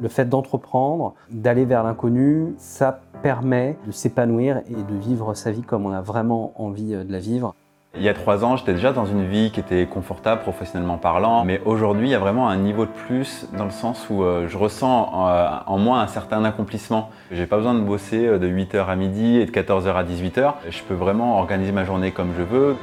Le fait d'entreprendre, d'aller vers l'inconnu, ça permet de s'épanouir et de vivre sa vie comme on a vraiment envie de la vivre. Il y a trois ans, j'étais déjà dans une vie qui était confortable professionnellement parlant, mais aujourd'hui, il y a vraiment un niveau de plus dans le sens où euh, je ressens euh, en moi un certain accomplissement. J'ai pas besoin de bosser euh, de 8h à midi et de 14h à 18h. Je peux vraiment organiser ma journée comme je veux.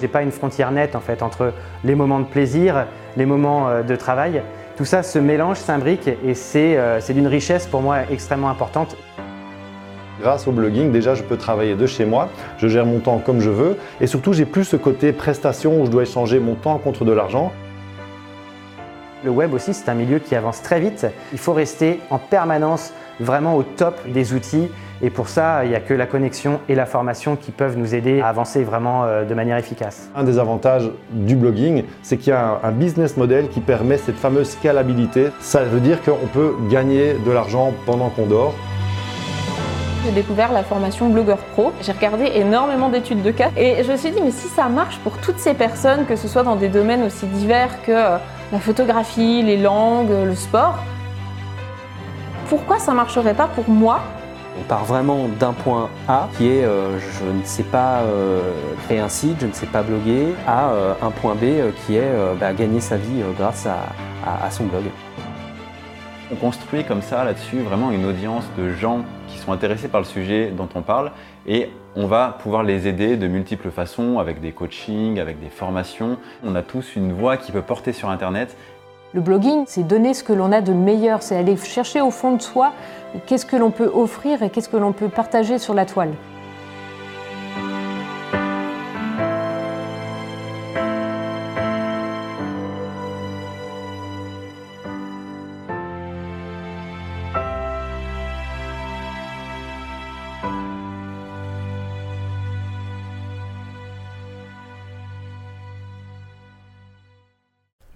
J'ai pas une frontière nette en fait entre les moments de plaisir, les moments de travail. Tout ça se mélange, s'imbrique et c'est d'une richesse pour moi extrêmement importante. Grâce au blogging, déjà, je peux travailler de chez moi, je gère mon temps comme je veux et surtout, j'ai plus ce côté prestation où je dois échanger mon temps contre de l'argent. Le web aussi, c'est un milieu qui avance très vite. Il faut rester en permanence vraiment au top des outils et pour ça, il n'y a que la connexion et la formation qui peuvent nous aider à avancer vraiment euh, de manière efficace. Un des avantages du blogging, c'est qu'il y a un business model qui permet cette fameuse scalabilité. Ça veut dire qu'on peut gagner de l'argent pendant qu'on dort. J'ai découvert la formation Blogueur Pro. J'ai regardé énormément d'études de cas et je me suis dit, mais si ça marche pour toutes ces personnes, que ce soit dans des domaines aussi divers que euh, la photographie, les langues, le sport, pourquoi ça marcherait pas pour moi on part vraiment d'un point A qui est euh, je ne sais pas euh, créer un site, je ne sais pas bloguer, à un point B qui est bah, gagner sa vie grâce à son blog. On construit comme ça là-dessus vraiment une audience de gens qui sont intéressés par le sujet dont on parle et on va pouvoir les aider de multiples façons avec des coachings, avec des formations. On a tous une voix qui peut porter sur Internet. Le blogging, c'est donner ce que l'on a de meilleur, c'est aller chercher au fond de soi qu'est-ce que l'on peut offrir et qu'est-ce que l'on peut partager sur la toile.